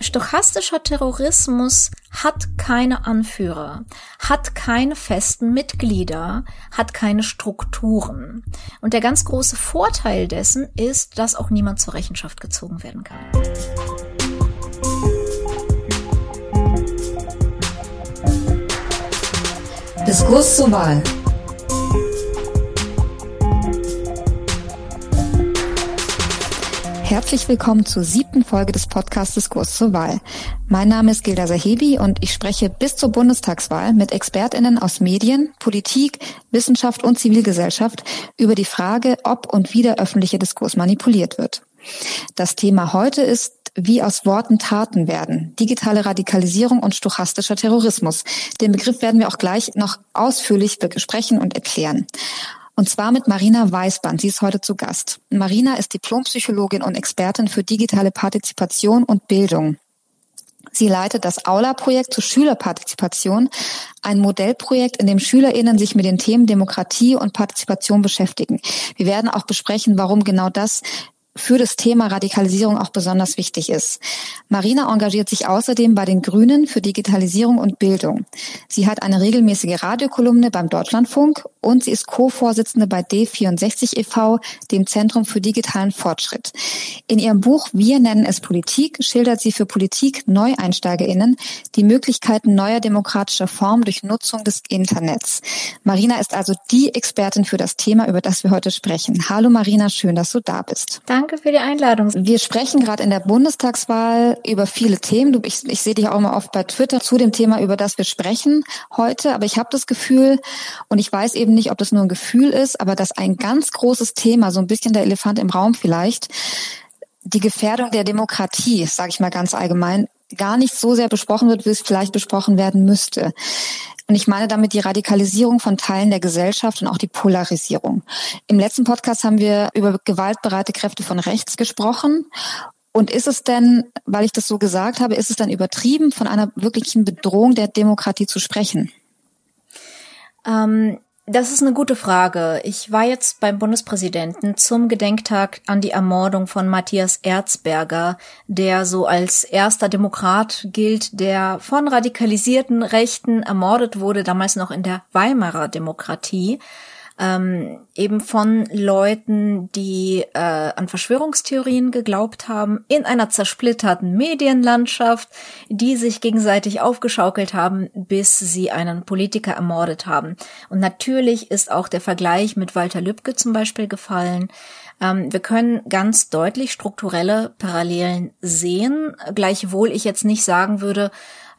Stochastischer Terrorismus hat keine Anführer, hat keine festen Mitglieder, hat keine Strukturen. Und der ganz große Vorteil dessen ist, dass auch niemand zur Rechenschaft gezogen werden kann. Diskurs zur Wahl. Herzlich willkommen zur siebten Folge des Podcasts Diskurs zur Wahl. Mein Name ist Gilda Sahebi und ich spreche bis zur Bundestagswahl mit ExpertInnen aus Medien, Politik, Wissenschaft und Zivilgesellschaft über die Frage, ob und wie der öffentliche Diskurs manipuliert wird. Das Thema heute ist wie aus Worten Taten werden. Digitale Radikalisierung und stochastischer Terrorismus. Den Begriff werden wir auch gleich noch ausführlich besprechen und erklären. Und zwar mit Marina Weißband. Sie ist heute zu Gast. Marina ist Diplompsychologin und Expertin für digitale Partizipation und Bildung. Sie leitet das Aula-Projekt zur Schülerpartizipation, ein Modellprojekt, in dem SchülerInnen sich mit den Themen Demokratie und Partizipation beschäftigen. Wir werden auch besprechen, warum genau das für das Thema Radikalisierung auch besonders wichtig ist. Marina engagiert sich außerdem bei den Grünen für Digitalisierung und Bildung. Sie hat eine regelmäßige Radiokolumne beim Deutschlandfunk und sie ist Co-Vorsitzende bei D64 e.V., dem Zentrum für digitalen Fortschritt. In ihrem Buch Wir nennen es Politik schildert sie für Politik NeueinsteigerInnen die Möglichkeiten neuer demokratischer Formen durch Nutzung des Internets. Marina ist also die Expertin für das Thema, über das wir heute sprechen. Hallo Marina, schön, dass du da bist. Danke Danke für die Einladung. Wir sprechen gerade in der Bundestagswahl über viele Themen. Ich, ich sehe dich auch immer oft bei Twitter zu dem Thema, über das wir sprechen heute. Aber ich habe das Gefühl, und ich weiß eben nicht, ob das nur ein Gefühl ist, aber dass ein ganz großes Thema, so ein bisschen der Elefant im Raum vielleicht, die Gefährdung der Demokratie, sage ich mal ganz allgemein, gar nicht so sehr besprochen wird, wie es vielleicht besprochen werden müsste. Und ich meine damit die Radikalisierung von Teilen der Gesellschaft und auch die Polarisierung. Im letzten Podcast haben wir über gewaltbereite Kräfte von rechts gesprochen. Und ist es denn, weil ich das so gesagt habe, ist es dann übertrieben, von einer wirklichen Bedrohung der Demokratie zu sprechen? Ähm, das ist eine gute Frage. Ich war jetzt beim Bundespräsidenten zum Gedenktag an die Ermordung von Matthias Erzberger, der so als erster Demokrat gilt, der von radikalisierten Rechten ermordet wurde, damals noch in der Weimarer Demokratie ähm, eben von Leuten, die äh, an Verschwörungstheorien geglaubt haben, in einer zersplitterten Medienlandschaft, die sich gegenseitig aufgeschaukelt haben, bis sie einen Politiker ermordet haben. Und natürlich ist auch der Vergleich mit Walter Lübcke zum Beispiel gefallen. Ähm, wir können ganz deutlich strukturelle Parallelen sehen, gleichwohl ich jetzt nicht sagen würde,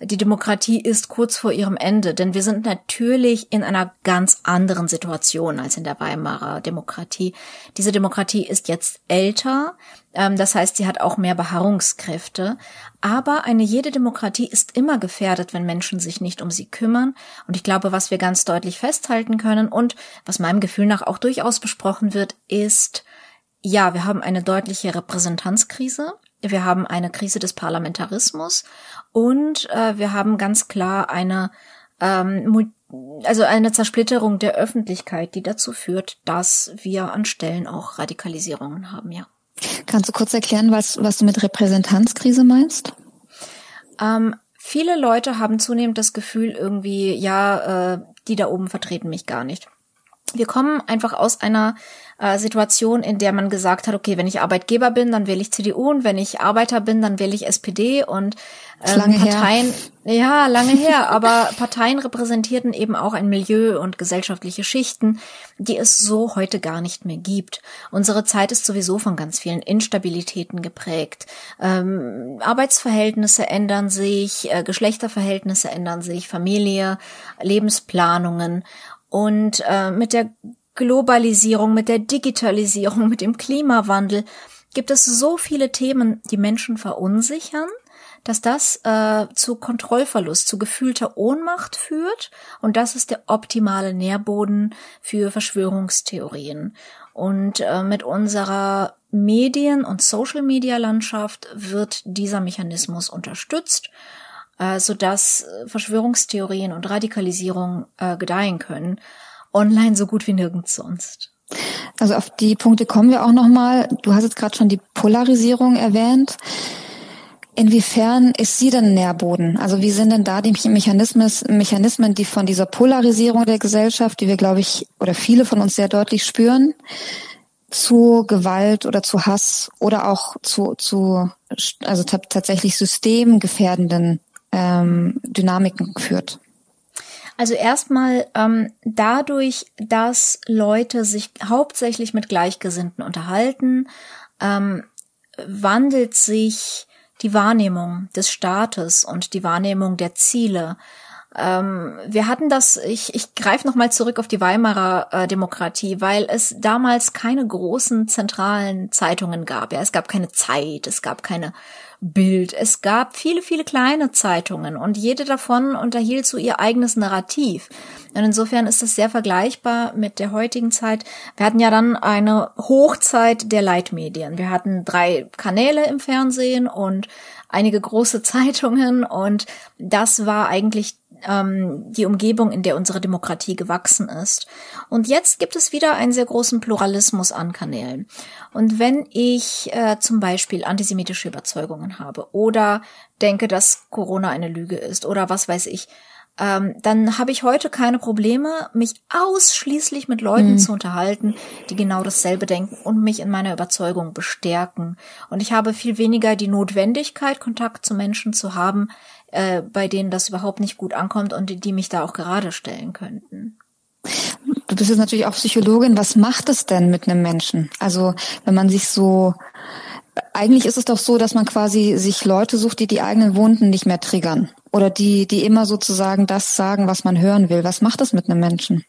die Demokratie ist kurz vor ihrem Ende, denn wir sind natürlich in einer ganz anderen Situation als in der Weimarer Demokratie. Diese Demokratie ist jetzt älter, ähm, das heißt, sie hat auch mehr Beharrungskräfte, aber eine jede Demokratie ist immer gefährdet, wenn Menschen sich nicht um sie kümmern. Und ich glaube, was wir ganz deutlich festhalten können und was meinem Gefühl nach auch durchaus besprochen wird, ist, ja, wir haben eine deutliche Repräsentanzkrise. Wir haben eine Krise des Parlamentarismus und äh, wir haben ganz klar eine ähm, also eine Zersplitterung der Öffentlichkeit, die dazu führt, dass wir an Stellen auch Radikalisierungen haben, ja. Kannst du kurz erklären, was, was du mit Repräsentanzkrise meinst? Ähm, viele Leute haben zunehmend das Gefühl, irgendwie, ja, äh, die da oben vertreten mich gar nicht. Wir kommen einfach aus einer äh, Situation, in der man gesagt hat, okay, wenn ich Arbeitgeber bin, dann wähle ich CDU und wenn ich Arbeiter bin, dann wähle ich SPD und ähm, lange Parteien, her. ja, lange her, aber Parteien repräsentierten eben auch ein Milieu und gesellschaftliche Schichten, die es so heute gar nicht mehr gibt. Unsere Zeit ist sowieso von ganz vielen Instabilitäten geprägt. Ähm, Arbeitsverhältnisse ändern sich, äh, Geschlechterverhältnisse ändern sich, Familie, Lebensplanungen und äh, mit der Globalisierung, mit der Digitalisierung, mit dem Klimawandel gibt es so viele Themen, die Menschen verunsichern, dass das äh, zu Kontrollverlust, zu gefühlter Ohnmacht führt. Und das ist der optimale Nährboden für Verschwörungstheorien. Und äh, mit unserer Medien- und Social-Media-Landschaft wird dieser Mechanismus unterstützt, äh, sodass Verschwörungstheorien und Radikalisierung äh, gedeihen können online so gut wie nirgends sonst. Also auf die Punkte kommen wir auch nochmal. Du hast jetzt gerade schon die Polarisierung erwähnt. Inwiefern ist sie denn Nährboden? Also wie sind denn da die Mechanismen, Mechanismen, die von dieser Polarisierung der Gesellschaft, die wir, glaube ich, oder viele von uns sehr deutlich spüren, zu Gewalt oder zu Hass oder auch zu, zu also tatsächlich systemgefährdenden ähm, Dynamiken führt? Also erstmal ähm, dadurch, dass Leute sich hauptsächlich mit Gleichgesinnten unterhalten, ähm, wandelt sich die Wahrnehmung des Staates und die Wahrnehmung der Ziele. Ähm, wir hatten das, ich, ich greife nochmal zurück auf die Weimarer äh, Demokratie, weil es damals keine großen zentralen Zeitungen gab. Ja, es gab keine Zeit, es gab keine Bild. Es gab viele, viele kleine Zeitungen und jede davon unterhielt so ihr eigenes Narrativ. Und insofern ist das sehr vergleichbar mit der heutigen Zeit. Wir hatten ja dann eine Hochzeit der Leitmedien. Wir hatten drei Kanäle im Fernsehen und einige große Zeitungen und das war eigentlich ähm, die Umgebung, in der unsere Demokratie gewachsen ist. Und jetzt gibt es wieder einen sehr großen Pluralismus an Kanälen. Und wenn ich äh, zum Beispiel antisemitische Überzeugungen habe oder denke, dass Corona eine Lüge ist oder was weiß ich, ähm, dann habe ich heute keine Probleme, mich ausschließlich mit Leuten mhm. zu unterhalten, die genau dasselbe denken und mich in meiner Überzeugung bestärken. Und ich habe viel weniger die Notwendigkeit, Kontakt zu Menschen zu haben, äh, bei denen das überhaupt nicht gut ankommt und die, die mich da auch gerade stellen könnten. Du bist jetzt natürlich auch Psychologin. Was macht es denn mit einem Menschen? Also wenn man sich so, eigentlich ist es doch so, dass man quasi sich Leute sucht, die die eigenen Wunden nicht mehr triggern oder die, die immer sozusagen das sagen, was man hören will. Was macht das mit einem Menschen?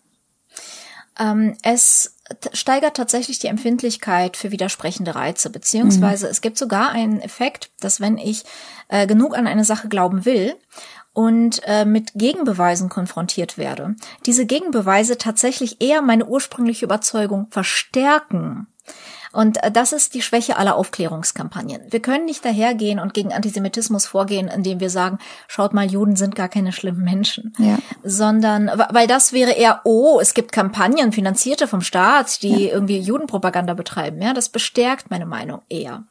Ähm, es steigert tatsächlich die Empfindlichkeit für widersprechende Reize, beziehungsweise mhm. es gibt sogar einen Effekt, dass wenn ich äh, genug an eine Sache glauben will und äh, mit Gegenbeweisen konfrontiert werde, diese Gegenbeweise tatsächlich eher meine ursprüngliche Überzeugung verstärken. Und äh, das ist die Schwäche aller Aufklärungskampagnen. Wir können nicht dahergehen und gegen Antisemitismus vorgehen, indem wir sagen, schaut mal, Juden sind gar keine schlimmen Menschen. Ja. Sondern, weil das wäre eher, oh, es gibt Kampagnen, finanzierte vom Staat, die ja. irgendwie Judenpropaganda betreiben. Ja, das bestärkt meine Meinung eher.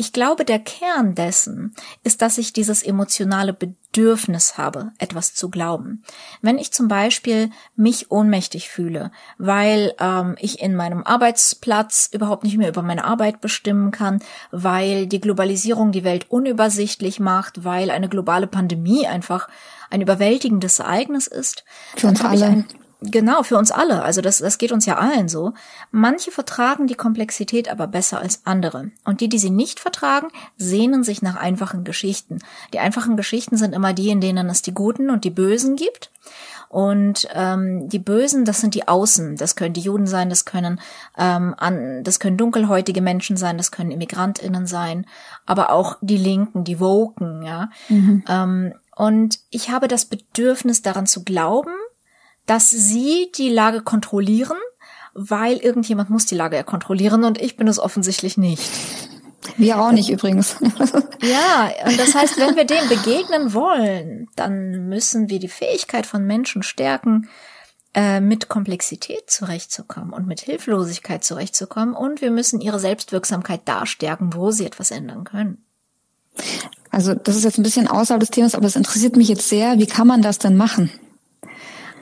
Ich glaube, der Kern dessen ist, dass ich dieses emotionale Bedürfnis habe, etwas zu glauben. Wenn ich zum Beispiel mich ohnmächtig fühle, weil ähm, ich in meinem Arbeitsplatz überhaupt nicht mehr über meine Arbeit bestimmen kann, weil die Globalisierung die Welt unübersichtlich macht, weil eine globale Pandemie einfach ein überwältigendes Ereignis ist, Für uns alle. Genau, für uns alle. Also das, das geht uns ja allen so. Manche vertragen die Komplexität aber besser als andere. Und die, die sie nicht vertragen, sehnen sich nach einfachen Geschichten. Die einfachen Geschichten sind immer die, in denen es die Guten und die Bösen gibt. Und ähm, die Bösen, das sind die Außen. Das können die Juden sein, das können ähm, an, das können dunkelhäutige Menschen sein, das können ImmigrantInnen sein, aber auch die Linken, die Woken, ja. Mhm. Ähm, und ich habe das Bedürfnis daran zu glauben, dass sie die Lage kontrollieren, weil irgendjemand muss die Lage ja kontrollieren und ich bin es offensichtlich nicht. Wir auch nicht übrigens. ja, und das heißt, wenn wir dem begegnen wollen, dann müssen wir die Fähigkeit von Menschen stärken, äh, mit Komplexität zurechtzukommen und mit Hilflosigkeit zurechtzukommen und wir müssen ihre Selbstwirksamkeit da stärken, wo sie etwas ändern können. Also das ist jetzt ein bisschen außerhalb des Themas, aber es interessiert mich jetzt sehr, wie kann man das denn machen?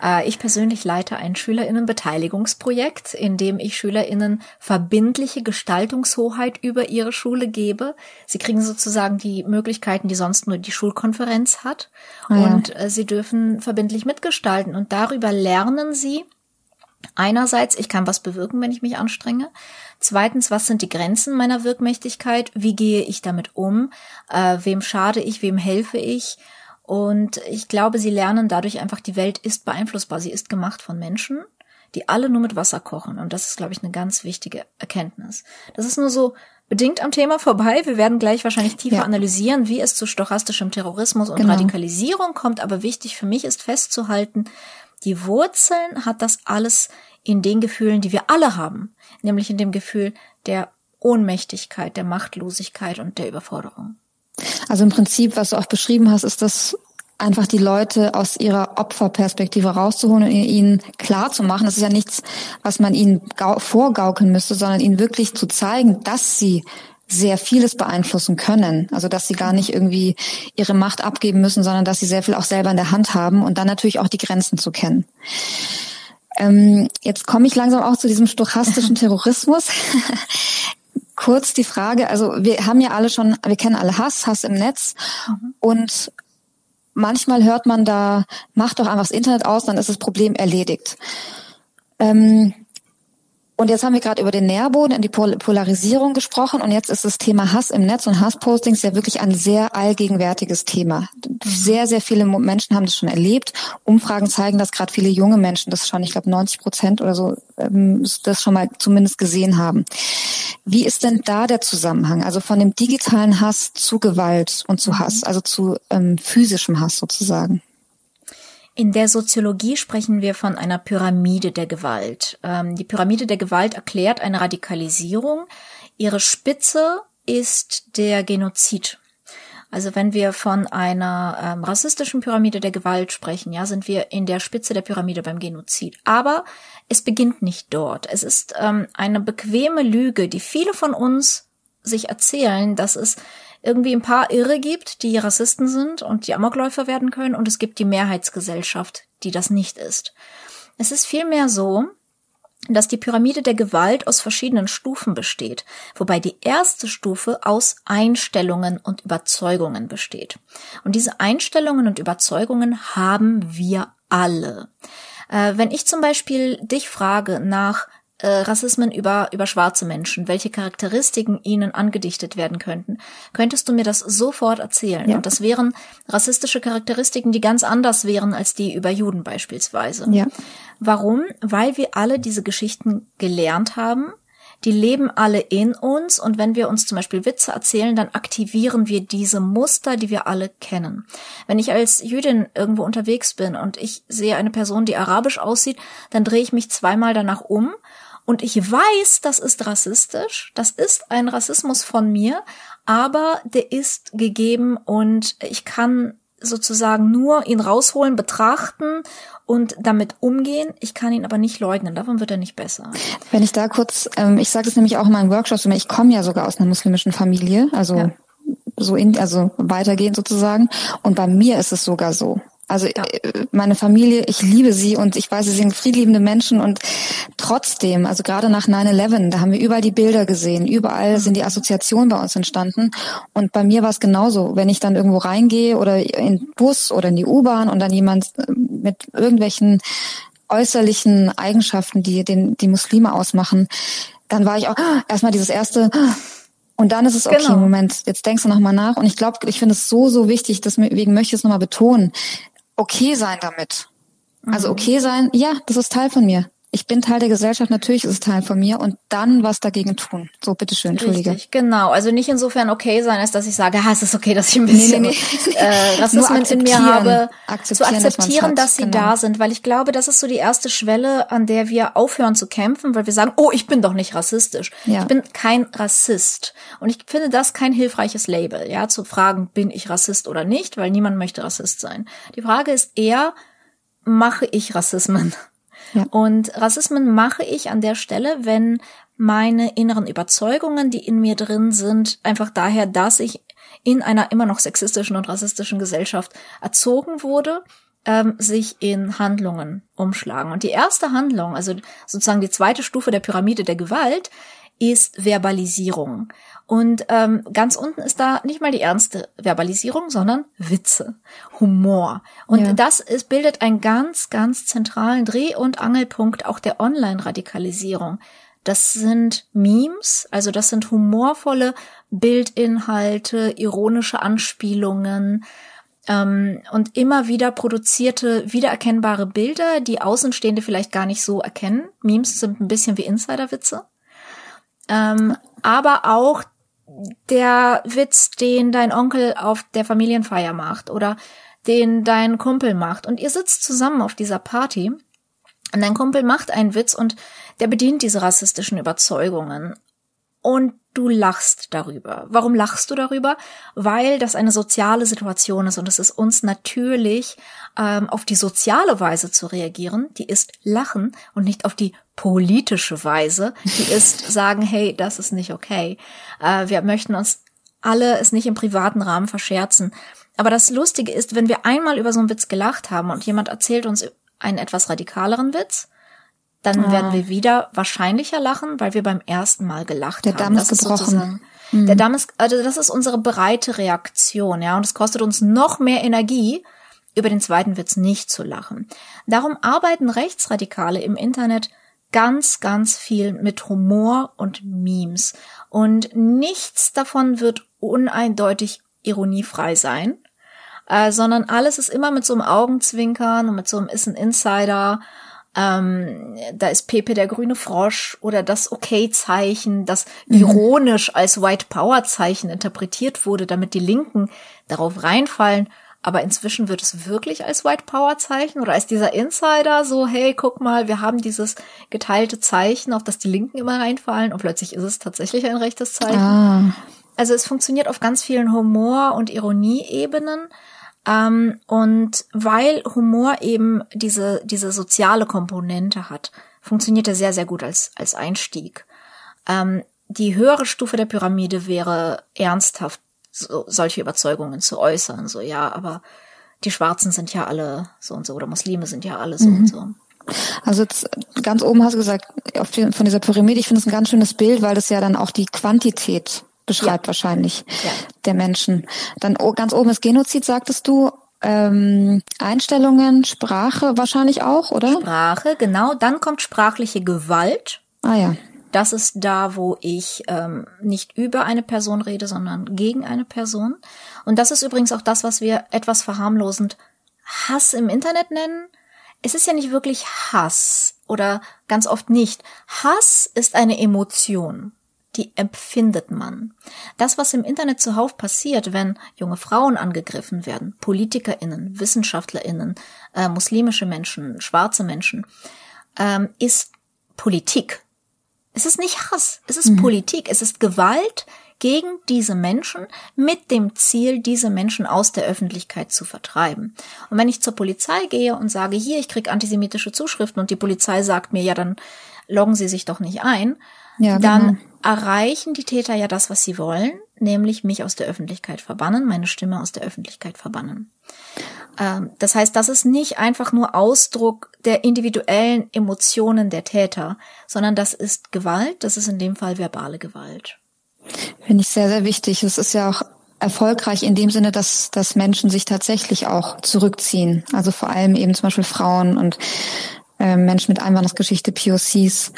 Äh, ich persönlich leite ein Schülerinnenbeteiligungsprojekt, in dem ich Schülerinnen verbindliche Gestaltungshoheit über ihre Schule gebe. Sie kriegen sozusagen die Möglichkeiten, die sonst nur die Schulkonferenz hat. Ah, ja. Und äh, sie dürfen verbindlich mitgestalten. Und darüber lernen sie, Einerseits, ich kann was bewirken, wenn ich mich anstrenge. Zweitens, was sind die Grenzen meiner Wirkmächtigkeit? Wie gehe ich damit um? Äh, wem schade ich? Wem helfe ich? Und ich glaube, sie lernen dadurch einfach, die Welt ist beeinflussbar. Sie ist gemacht von Menschen, die alle nur mit Wasser kochen. Und das ist, glaube ich, eine ganz wichtige Erkenntnis. Das ist nur so bedingt am Thema vorbei. Wir werden gleich wahrscheinlich tiefer ja. analysieren, wie es zu stochastischem Terrorismus und genau. Radikalisierung kommt. Aber wichtig für mich ist festzuhalten, die Wurzeln hat das alles in den Gefühlen, die wir alle haben. Nämlich in dem Gefühl der Ohnmächtigkeit, der Machtlosigkeit und der Überforderung. Also im Prinzip, was du auch beschrieben hast, ist das einfach die Leute aus ihrer Opferperspektive rauszuholen und ihnen klar zu machen. Das ist ja nichts, was man ihnen vorgaukeln müsste, sondern ihnen wirklich zu zeigen, dass sie sehr vieles beeinflussen können. Also dass sie gar nicht irgendwie ihre Macht abgeben müssen, sondern dass sie sehr viel auch selber in der Hand haben und dann natürlich auch die Grenzen zu kennen. Ähm, jetzt komme ich langsam auch zu diesem stochastischen Terrorismus. Kurz die Frage, also wir haben ja alle schon, wir kennen alle Hass, Hass im Netz mhm. und manchmal hört man da, macht doch einfach das Internet aus, dann ist das Problem erledigt. Ähm, und jetzt haben wir gerade über den Nährboden und die Polarisierung gesprochen und jetzt ist das Thema Hass im Netz und Hasspostings ja wirklich ein sehr allgegenwärtiges Thema. Sehr, sehr viele Menschen haben das schon erlebt. Umfragen zeigen, dass gerade viele junge Menschen das schon, ich glaube 90 Prozent oder so, ähm, das schon mal zumindest gesehen haben. Wie ist denn da der Zusammenhang? Also von dem digitalen Hass zu Gewalt und zu Hass, also zu ähm, physischem Hass sozusagen? In der Soziologie sprechen wir von einer Pyramide der Gewalt. Ähm, die Pyramide der Gewalt erklärt eine Radikalisierung. Ihre Spitze ist der Genozid. Also wenn wir von einer ähm, rassistischen Pyramide der Gewalt sprechen, ja, sind wir in der Spitze der Pyramide beim Genozid. Aber es beginnt nicht dort. Es ist ähm, eine bequeme Lüge, die viele von uns sich erzählen, dass es irgendwie ein paar Irre gibt, die Rassisten sind und die Amokläufer werden können und es gibt die Mehrheitsgesellschaft, die das nicht ist. Es ist vielmehr so, dass die Pyramide der Gewalt aus verschiedenen Stufen besteht, wobei die erste Stufe aus Einstellungen und Überzeugungen besteht. Und diese Einstellungen und Überzeugungen haben wir alle. Äh, wenn ich zum Beispiel dich frage nach äh, Rassismen über, über schwarze Menschen, welche Charakteristiken ihnen angedichtet werden könnten, könntest du mir das sofort erzählen. Ja. Und das wären rassistische Charakteristiken, die ganz anders wären als die über Juden beispielsweise. Ja. Warum? Weil wir alle diese Geschichten gelernt haben, die leben alle in uns und wenn wir uns zum Beispiel Witze erzählen, dann aktivieren wir diese Muster, die wir alle kennen. Wenn ich als Jüdin irgendwo unterwegs bin und ich sehe eine Person, die arabisch aussieht, dann drehe ich mich zweimal danach um und ich weiß, das ist rassistisch, das ist ein Rassismus von mir, aber der ist gegeben und ich kann sozusagen nur ihn rausholen, betrachten und damit umgehen. Ich kann ihn aber nicht leugnen. Davon wird er nicht besser. Wenn ich da kurz, ähm, ich sage das nämlich auch in meinen Workshops, ich komme ja sogar aus einer muslimischen Familie, also ja. so in, also weitergehend sozusagen. Und bei mir ist es sogar so. Also ja. Äh, meine Familie, ich liebe sie und ich weiß, sie sind friedliebende Menschen und trotzdem, also gerade nach 9-11, da haben wir überall die Bilder gesehen, überall mhm. sind die Assoziationen bei uns entstanden und bei mir war es genauso. Wenn ich dann irgendwo reingehe oder in den Bus oder in die U-Bahn und dann jemand äh, mit irgendwelchen äußerlichen Eigenschaften, die den, die Muslime ausmachen, dann war ich auch erstmal dieses erste, und dann ist es okay, genau. Moment, jetzt denkst du nochmal nach. Und ich glaube, ich finde es so, so wichtig, deswegen möchte ich es nochmal betonen okay sein damit. Also mhm. okay sein, ja, das ist Teil von mir ich bin Teil der Gesellschaft, natürlich ist es Teil von mir und dann was dagegen tun. So, bitteschön, entschuldige. Richtig, genau. Also nicht insofern okay sein, als dass ich sage, ha, es ist okay, dass ich ein bisschen nee, nee, nee. Äh, Rassismen in mir habe. Akzeptieren, zu akzeptieren, dass, dass sie genau. da sind, weil ich glaube, das ist so die erste Schwelle, an der wir aufhören zu kämpfen, weil wir sagen, oh, ich bin doch nicht rassistisch. Ja. Ich bin kein Rassist. Und ich finde das kein hilfreiches Label, ja, zu fragen, bin ich Rassist oder nicht, weil niemand möchte Rassist sein. Die Frage ist eher, mache ich Rassismen? Und Rassismen mache ich an der Stelle, wenn meine inneren Überzeugungen, die in mir drin sind, einfach daher, dass ich in einer immer noch sexistischen und rassistischen Gesellschaft erzogen wurde, ähm, sich in Handlungen umschlagen. Und die erste Handlung, also sozusagen die zweite Stufe der Pyramide der Gewalt, ist Verbalisierung. Und ähm, ganz unten ist da nicht mal die ernste Verbalisierung, sondern Witze, Humor. Und ja. das ist, bildet einen ganz, ganz zentralen Dreh- und Angelpunkt auch der Online-Radikalisierung. Das sind Memes, also das sind humorvolle Bildinhalte, ironische Anspielungen ähm, und immer wieder produzierte, wiedererkennbare Bilder, die Außenstehende vielleicht gar nicht so erkennen. Memes sind ein bisschen wie Insiderwitze. Ähm, aber auch der Witz, den dein Onkel auf der Familienfeier macht oder den dein Kumpel macht. Und ihr sitzt zusammen auf dieser Party und dein Kumpel macht einen Witz und der bedient diese rassistischen Überzeugungen. Und du lachst darüber. Warum lachst du darüber? Weil das eine soziale Situation ist und es ist uns natürlich ähm, auf die soziale Weise zu reagieren, die ist lachen und nicht auf die politische Weise, die ist sagen, hey, das ist nicht okay. Äh, wir möchten uns alle es nicht im privaten Rahmen verscherzen. Aber das Lustige ist, wenn wir einmal über so einen Witz gelacht haben und jemand erzählt uns einen etwas radikaleren Witz, dann ah. werden wir wieder wahrscheinlicher lachen, weil wir beim ersten Mal gelacht der haben. Der Damm ist gebrochen. Mhm. Der Damm ist, also das ist unsere breite Reaktion, ja, und es kostet uns noch mehr Energie, über den zweiten Witz nicht zu lachen. Darum arbeiten Rechtsradikale im Internet ganz, ganz viel mit Humor und Memes. Und nichts davon wird uneindeutig ironiefrei sein, äh, sondern alles ist immer mit so einem Augenzwinkern und mit so einem ist ein Insider. Ähm, da ist Pepe der grüne Frosch oder das Okay-Zeichen, das mhm. ironisch als White Power-Zeichen interpretiert wurde, damit die Linken darauf reinfallen. Aber inzwischen wird es wirklich als White Power Zeichen oder als dieser Insider so, hey, guck mal, wir haben dieses geteilte Zeichen, auf das die Linken immer reinfallen und plötzlich ist es tatsächlich ein rechtes Zeichen. Ah. Also es funktioniert auf ganz vielen Humor- und Ironieebenen. Ähm, und weil Humor eben diese, diese soziale Komponente hat, funktioniert er sehr, sehr gut als, als Einstieg. Ähm, die höhere Stufe der Pyramide wäre ernsthaft so, solche Überzeugungen zu äußern. So, ja, aber die Schwarzen sind ja alle so und so oder Muslime sind ja alle so mhm. und so. Also jetzt ganz oben hast du gesagt, die, von dieser Pyramide, ich finde es ein ganz schönes Bild, weil das ja dann auch die Quantität beschreibt ja. wahrscheinlich ja. der Menschen. Dann ganz oben ist Genozid, sagtest du. Ähm, Einstellungen, Sprache wahrscheinlich auch, oder? Sprache, genau. Dann kommt sprachliche Gewalt. Ah ja. Das ist da, wo ich ähm, nicht über eine Person rede, sondern gegen eine Person. Und das ist übrigens auch das, was wir etwas verharmlosend Hass im Internet nennen. Es ist ja nicht wirklich Hass oder ganz oft nicht. Hass ist eine Emotion die empfindet man. Das, was im Internet zuhauf passiert, wenn junge Frauen angegriffen werden, PolitikerInnen, WissenschaftlerInnen, äh, muslimische Menschen, schwarze Menschen, ähm, ist Politik. Es ist nicht Hass, es ist mhm. Politik, es ist Gewalt gegen diese Menschen mit dem Ziel, diese Menschen aus der Öffentlichkeit zu vertreiben. Und wenn ich zur Polizei gehe und sage, hier, ich krieg antisemitische Zuschriften und die Polizei sagt mir, ja, dann loggen Sie sich doch nicht ein, ja, dann genau. Erreichen die Täter ja das, was sie wollen, nämlich mich aus der Öffentlichkeit verbannen, meine Stimme aus der Öffentlichkeit verbannen. Ähm, das heißt, das ist nicht einfach nur Ausdruck der individuellen Emotionen der Täter, sondern das ist Gewalt, das ist in dem Fall verbale Gewalt. Finde ich sehr, sehr wichtig. Es ist ja auch erfolgreich in dem Sinne, dass, dass Menschen sich tatsächlich auch zurückziehen. Also vor allem eben zum Beispiel Frauen und äh, Menschen mit Einwanderungsgeschichte, POCs.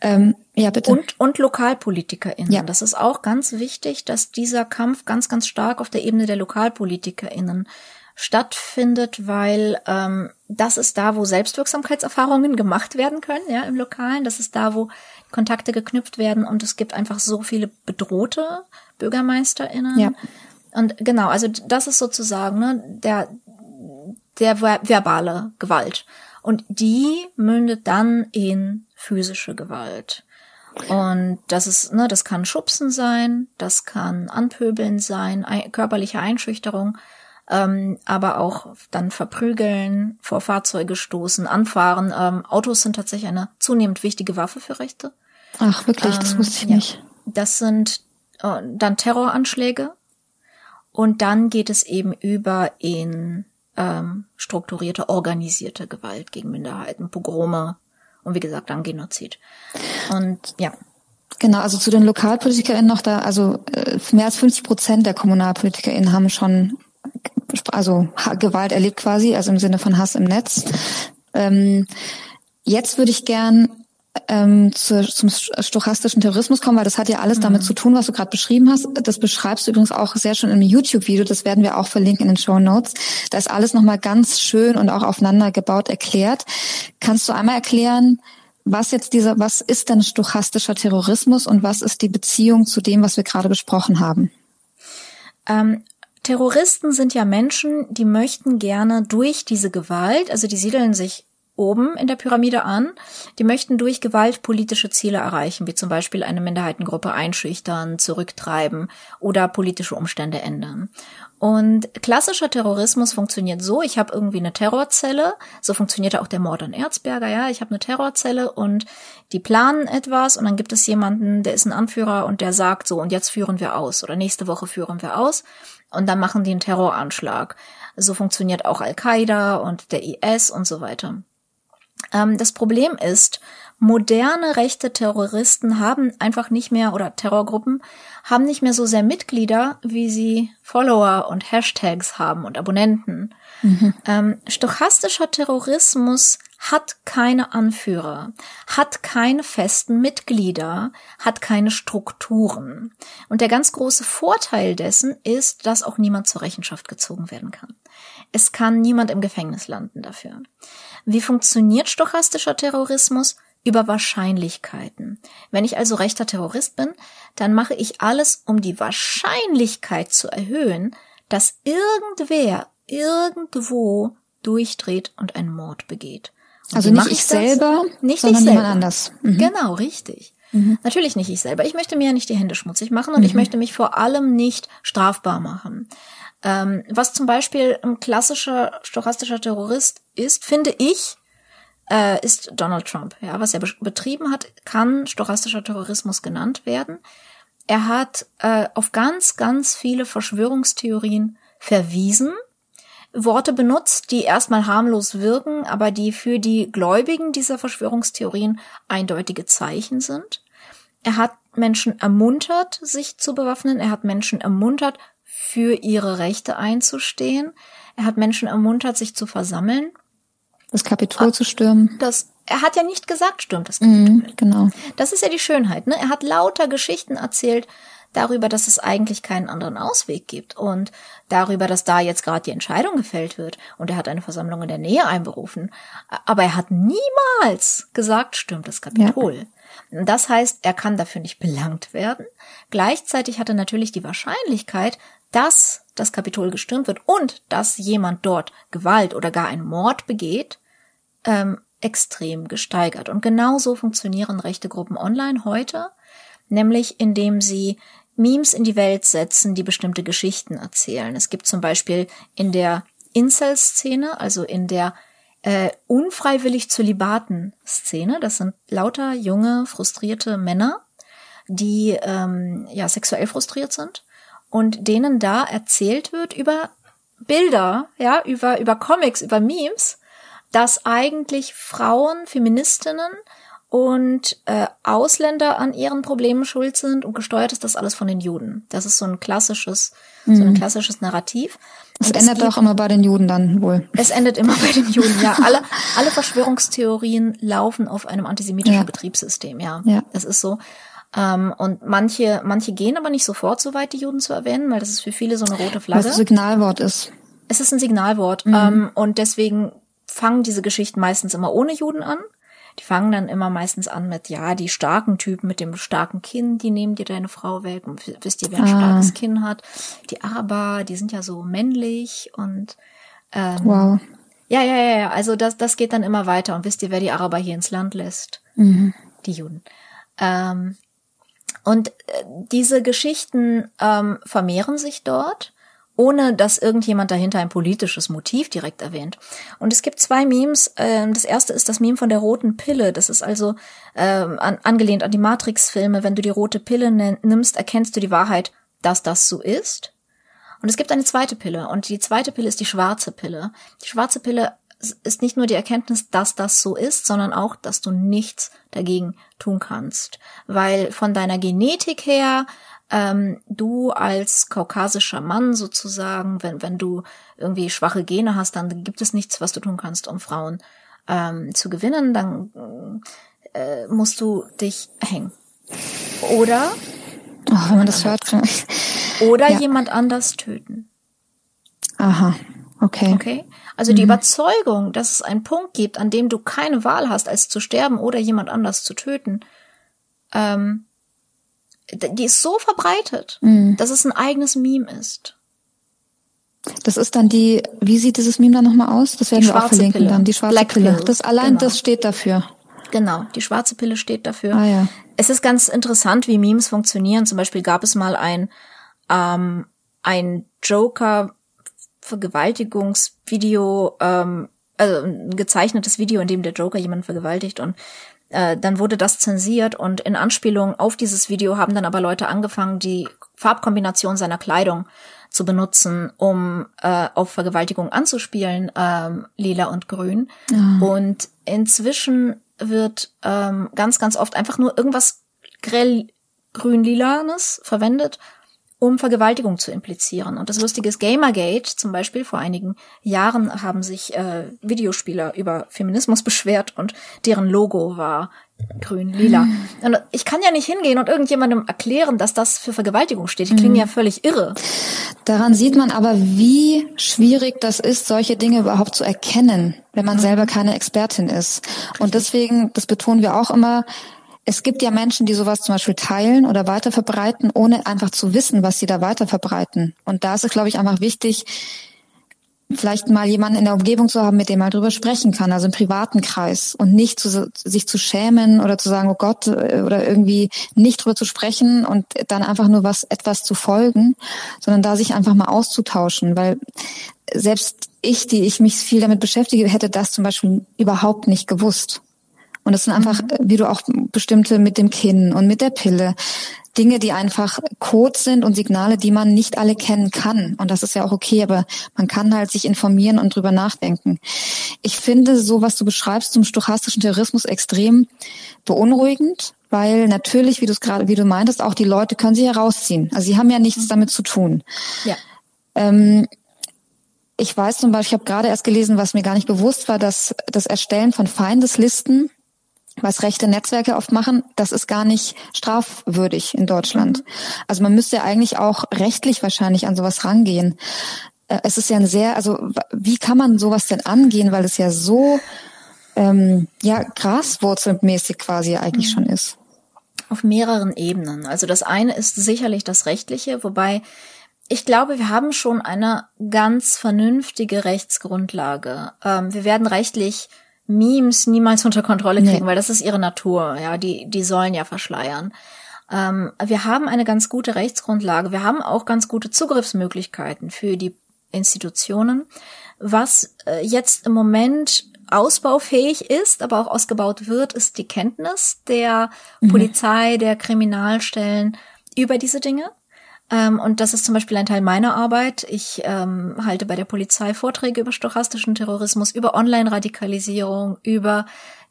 Ähm, ja, bitte. Und, und LokalpolitikerInnen. Ja. Das ist auch ganz wichtig, dass dieser Kampf ganz, ganz stark auf der Ebene der LokalpolitikerInnen stattfindet, weil ähm, das ist da, wo Selbstwirksamkeitserfahrungen gemacht werden können, ja, im Lokalen. Das ist da, wo Kontakte geknüpft werden und es gibt einfach so viele bedrohte BürgermeisterInnen. Ja. Und genau, also das ist sozusagen ne, der, der verbale Gewalt. Und die mündet dann in physische Gewalt. Und das ist, ne, das kann Schubsen sein, das kann Anpöbeln sein, ein, körperliche Einschüchterung, ähm, aber auch dann verprügeln, vor Fahrzeuge stoßen, anfahren. Ähm, Autos sind tatsächlich eine zunehmend wichtige Waffe für Rechte. Ach, wirklich, das ähm, wusste ich ja. nicht. Das sind äh, dann Terroranschläge. Und dann geht es eben über in ähm, strukturierte, organisierte Gewalt gegen Minderheiten, Pogrome und wie gesagt dann Genozid. Und ja. Genau, also zu den LokalpolitikerInnen noch da, also äh, mehr als 50 Prozent der KommunalpolitikerInnen haben schon also Gewalt erlebt quasi, also im Sinne von Hass im Netz. Ähm, jetzt würde ich gern ähm, zu, zum stochastischen Terrorismus kommen, weil das hat ja alles mhm. damit zu tun, was du gerade beschrieben hast. Das beschreibst du übrigens auch sehr schön im YouTube-Video. Das werden wir auch verlinken in den Show Notes. Da ist alles nochmal ganz schön und auch aufeinander gebaut erklärt. Kannst du einmal erklären, was jetzt dieser, was ist denn stochastischer Terrorismus und was ist die Beziehung zu dem, was wir gerade besprochen haben? Ähm, Terroristen sind ja Menschen, die möchten gerne durch diese Gewalt, also die siedeln sich oben in der Pyramide an. Die möchten durch Gewalt politische Ziele erreichen, wie zum Beispiel eine Minderheitengruppe einschüchtern, zurücktreiben oder politische Umstände ändern. Und klassischer Terrorismus funktioniert so, ich habe irgendwie eine Terrorzelle, so funktioniert auch der Mord an Erzberger, ja, ich habe eine Terrorzelle und die planen etwas und dann gibt es jemanden, der ist ein Anführer und der sagt so, und jetzt führen wir aus oder nächste Woche führen wir aus und dann machen die einen Terroranschlag. So funktioniert auch Al-Qaida und der IS und so weiter. Ähm, das Problem ist, moderne rechte Terroristen haben einfach nicht mehr, oder Terrorgruppen haben nicht mehr so sehr Mitglieder, wie sie Follower und Hashtags haben und Abonnenten. Mhm. Ähm, stochastischer Terrorismus hat keine Anführer, hat keine festen Mitglieder, hat keine Strukturen. Und der ganz große Vorteil dessen ist, dass auch niemand zur Rechenschaft gezogen werden kann. Es kann niemand im Gefängnis landen dafür. Wie funktioniert stochastischer Terrorismus? Über Wahrscheinlichkeiten. Wenn ich also rechter Terrorist bin, dann mache ich alles, um die Wahrscheinlichkeit zu erhöhen, dass irgendwer irgendwo durchdreht und einen Mord begeht. Und also nicht ich selber, nicht sondern ich selber. jemand anders. Mhm. Genau, richtig. Mhm. Natürlich nicht ich selber. Ich möchte mir ja nicht die Hände schmutzig machen und mhm. ich möchte mich vor allem nicht strafbar machen. Ähm, was zum Beispiel ein klassischer stochastischer Terrorist ist, finde ich, äh, ist Donald Trump. Ja, was er be betrieben hat, kann stochastischer Terrorismus genannt werden. Er hat äh, auf ganz, ganz viele Verschwörungstheorien verwiesen, Worte benutzt, die erstmal harmlos wirken, aber die für die Gläubigen dieser Verschwörungstheorien eindeutige Zeichen sind. Er hat Menschen ermuntert, sich zu bewaffnen. Er hat Menschen ermuntert, für ihre Rechte einzustehen. Er hat Menschen ermuntert, sich zu versammeln. Das Kapitol zu stürmen. Das, er hat ja nicht gesagt, stürmt das Kapitol. Mhm, genau. Das ist ja die Schönheit. Ne? Er hat lauter Geschichten erzählt darüber, dass es eigentlich keinen anderen Ausweg gibt und darüber, dass da jetzt gerade die Entscheidung gefällt wird. Und er hat eine Versammlung in der Nähe einberufen. Aber er hat niemals gesagt, stürmt das Kapitol. Ja. Das heißt, er kann dafür nicht belangt werden. Gleichzeitig hat er natürlich die Wahrscheinlichkeit, dass das Kapitol gestürmt wird und dass jemand dort Gewalt oder gar einen Mord begeht, ähm, extrem gesteigert. Und genauso funktionieren rechte Gruppen online heute, nämlich indem sie Memes in die Welt setzen, die bestimmte Geschichten erzählen. Es gibt zum Beispiel in der Incel-Szene, also in der äh, unfreiwillig Zölibaten-Szene, das sind lauter junge, frustrierte Männer, die ähm, ja sexuell frustriert sind und denen da erzählt wird über Bilder, ja, über, über Comics, über Memes, dass eigentlich Frauen, Feministinnen und äh, Ausländer an ihren Problemen schuld sind und gesteuert ist das alles von den Juden. Das ist so ein klassisches, mhm. so ein mhm. klassisches Narrativ. Es und endet doch immer bei den Juden dann wohl. Es endet immer bei den Juden, ja. Alle, alle Verschwörungstheorien laufen auf einem antisemitischen ja. Betriebssystem, ja. ja. Das ist so. Ähm, und manche, manche gehen aber nicht sofort so weit, die Juden zu erwähnen, weil das ist für viele so eine rote Flagge. Was ein Signalwort ist. Es ist ein Signalwort. Mhm. Ähm, und deswegen fangen diese Geschichten meistens immer ohne Juden an. Die fangen dann immer meistens an mit, ja, die starken Typen mit dem starken Kinn, die nehmen dir deine Frau weg. Und wisst ihr, wer ein ah. starkes Kinn hat? Die Araber, die sind ja so männlich und ähm, wow. Ja, ja, ja, ja. Also das, das geht dann immer weiter. Und wisst ihr, wer die Araber hier ins Land lässt? Mhm. Die Juden. Ähm, und äh, diese Geschichten ähm, vermehren sich dort, ohne dass irgendjemand dahinter ein politisches Motiv direkt erwähnt. Und es gibt zwei Memes. Äh, das erste ist das Meme von der roten Pille. Das ist also äh, an, angelehnt an die Matrix-Filme. Wenn du die rote Pille nimmst, erkennst du die Wahrheit, dass das so ist. Und es gibt eine zweite Pille. Und die zweite Pille ist die schwarze Pille. Die schwarze Pille ist nicht nur die Erkenntnis, dass das so ist, sondern auch, dass du nichts dagegen tun kannst. Weil von deiner Genetik her, ähm, du als kaukasischer Mann sozusagen, wenn, wenn du irgendwie schwache Gene hast, dann gibt es nichts, was du tun kannst, um Frauen ähm, zu gewinnen. Dann äh, musst du dich hängen. Oder oh, wenn man das hört. Oder ja. jemand anders töten. Aha. Okay. Okay. Also mhm. die Überzeugung, dass es einen Punkt gibt, an dem du keine Wahl hast, als zu sterben oder jemand anders zu töten, ähm, die ist so verbreitet, mhm. dass es ein eigenes Meme ist. Das ist dann die, wie sieht dieses Meme dann nochmal aus? Das werden die wir auch verlinken Pille. dann, die schwarze Black Pille. Pill. Das allein, Genau. das steht dafür. Genau, die schwarze Pille steht dafür. Ah ja. Es ist ganz interessant, wie Memes funktionieren. Zum Beispiel gab es mal ein, ähm, ein Joker Vergewaltigungsvideo, ähm, also ein gezeichnetes Video, in dem der Joker jemanden vergewaltigt und äh, dann wurde das zensiert und in Anspielung auf dieses Video haben dann aber Leute angefangen, die Farbkombination seiner Kleidung zu benutzen, um äh, auf Vergewaltigung anzuspielen, ähm, lila und grün. Und inzwischen wird ähm, ganz, ganz oft einfach nur irgendwas grell grün-lilanes verwendet, um Vergewaltigung zu implizieren. Und das Lustige ist, Gamergate zum Beispiel, vor einigen Jahren haben sich äh, Videospieler über Feminismus beschwert und deren Logo war grün-lila. Und ich kann ja nicht hingehen und irgendjemandem erklären, dass das für Vergewaltigung steht. Die klingen ja völlig irre. Daran sieht man aber, wie schwierig das ist, solche Dinge überhaupt zu erkennen, wenn man selber keine Expertin ist. Und deswegen, das betonen wir auch immer, es gibt ja Menschen, die sowas zum Beispiel teilen oder weiter verbreiten, ohne einfach zu wissen, was sie da weiter verbreiten. Und da ist es, glaube ich, einfach wichtig, vielleicht mal jemanden in der Umgebung zu haben, mit dem man drüber sprechen kann, also im privaten Kreis und nicht zu, sich zu schämen oder zu sagen, oh Gott, äh, oder irgendwie nicht drüber zu sprechen und dann einfach nur was, etwas zu folgen, sondern da sich einfach mal auszutauschen, weil selbst ich, die ich mich viel damit beschäftige, hätte das zum Beispiel überhaupt nicht gewusst. Und es sind einfach, wie du auch bestimmte mit dem Kinn und mit der Pille, Dinge, die einfach Codes sind und Signale, die man nicht alle kennen kann. Und das ist ja auch okay, aber man kann halt sich informieren und drüber nachdenken. Ich finde so, was du beschreibst zum stochastischen Terrorismus extrem beunruhigend, weil natürlich, wie du es gerade, wie du meintest, auch die Leute können sich herausziehen. Also sie haben ja nichts damit zu tun. Ja. Ähm, ich weiß zum Beispiel, ich habe gerade erst gelesen, was mir gar nicht bewusst war, dass das Erstellen von Feindeslisten, was rechte Netzwerke oft machen, das ist gar nicht strafwürdig in Deutschland. Also man müsste ja eigentlich auch rechtlich wahrscheinlich an sowas rangehen. Äh, Es ist ja ein sehr, also wie kann man sowas denn angehen, weil es ja so ähm, ja graswurzelmäßig quasi eigentlich schon ist. Auf mehreren Ebenen. Also das eine ist sicherlich das Rechtliche, wobei ich glaube, wir haben schon eine ganz vernünftige Rechtsgrundlage. Ähm, wir werden rechtlich Memes niemals unter Kontrolle kriegen, Nee. weil das ist ihre Natur. Ja, die, die sollen ja verschleiern. Ähm, wir haben eine ganz gute Rechtsgrundlage. Wir haben auch ganz gute Zugriffsmöglichkeiten für die Institutionen. Was äh, jetzt im Moment ausbaufähig ist, aber auch ausgebaut wird, ist die Kenntnis der Polizei, der Kriminalstellen über diese Dinge. Ähm, und das ist zum Beispiel ein Teil meiner Arbeit. Ich ähm, halte bei der Polizei Vorträge über stochastischen Terrorismus, über Online-Radikalisierung, über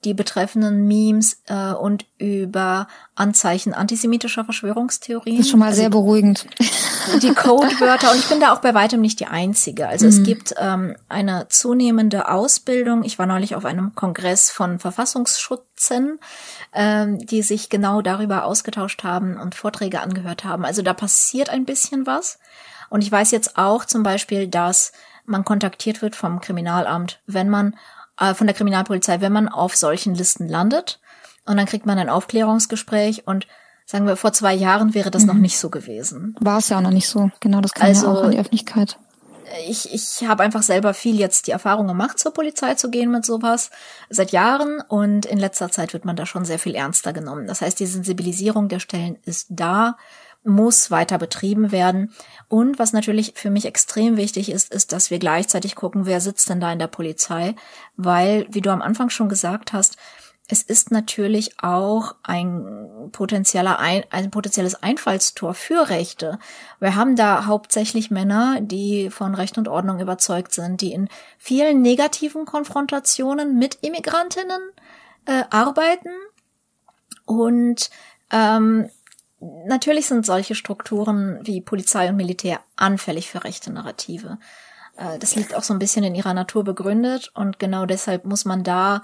die betreffenden Memes äh, und über Anzeichen antisemitischer Verschwörungstheorien. Das ist schon mal Also sehr beruhigend. die Codewörter und ich bin da auch bei weitem nicht die Einzige. Also es gibt ähm, eine zunehmende Ausbildung. Ich war neulich auf einem Kongress von Verfassungsschützen, ähm, die sich genau darüber ausgetauscht haben und Vorträge angehört haben. Also da passiert ein bisschen was. Und ich weiß jetzt auch zum Beispiel, dass man kontaktiert wird vom Kriminalamt, wenn man äh, von der Kriminalpolizei, wenn man auf solchen Listen landet. Und dann kriegt man ein Aufklärungsgespräch und sagen wir, vor zwei Jahren wäre das noch nicht so gewesen. War es ja auch noch nicht so. Genau, das kam Also- ja auch an die Öffentlichkeit. ich, ich habe einfach selber viel jetzt die Erfahrung gemacht, zur Polizei zu gehen mit sowas seit Jahren und in letzter Zeit wird man da schon sehr viel ernster genommen. Das heißt, die Sensibilisierung der Stellen ist da, muss weiter betrieben werden. Und was natürlich für mich extrem wichtig ist, ist, dass wir gleichzeitig gucken, wer sitzt denn da in der Polizei, weil, wie du am Anfang schon gesagt hast, es ist natürlich auch ein potenzieller ein, ein potenzielles Einfallstor für Rechte. Wir haben da hauptsächlich Männer, die von Recht und Ordnung überzeugt sind, die in vielen negativen Konfrontationen mit Immigrantinnen äh, arbeiten und ähm, natürlich sind solche Strukturen wie Polizei und Militär anfällig für rechte Narrative. Äh, das liegt auch so ein bisschen in ihrer Natur begründet und genau deshalb muss man da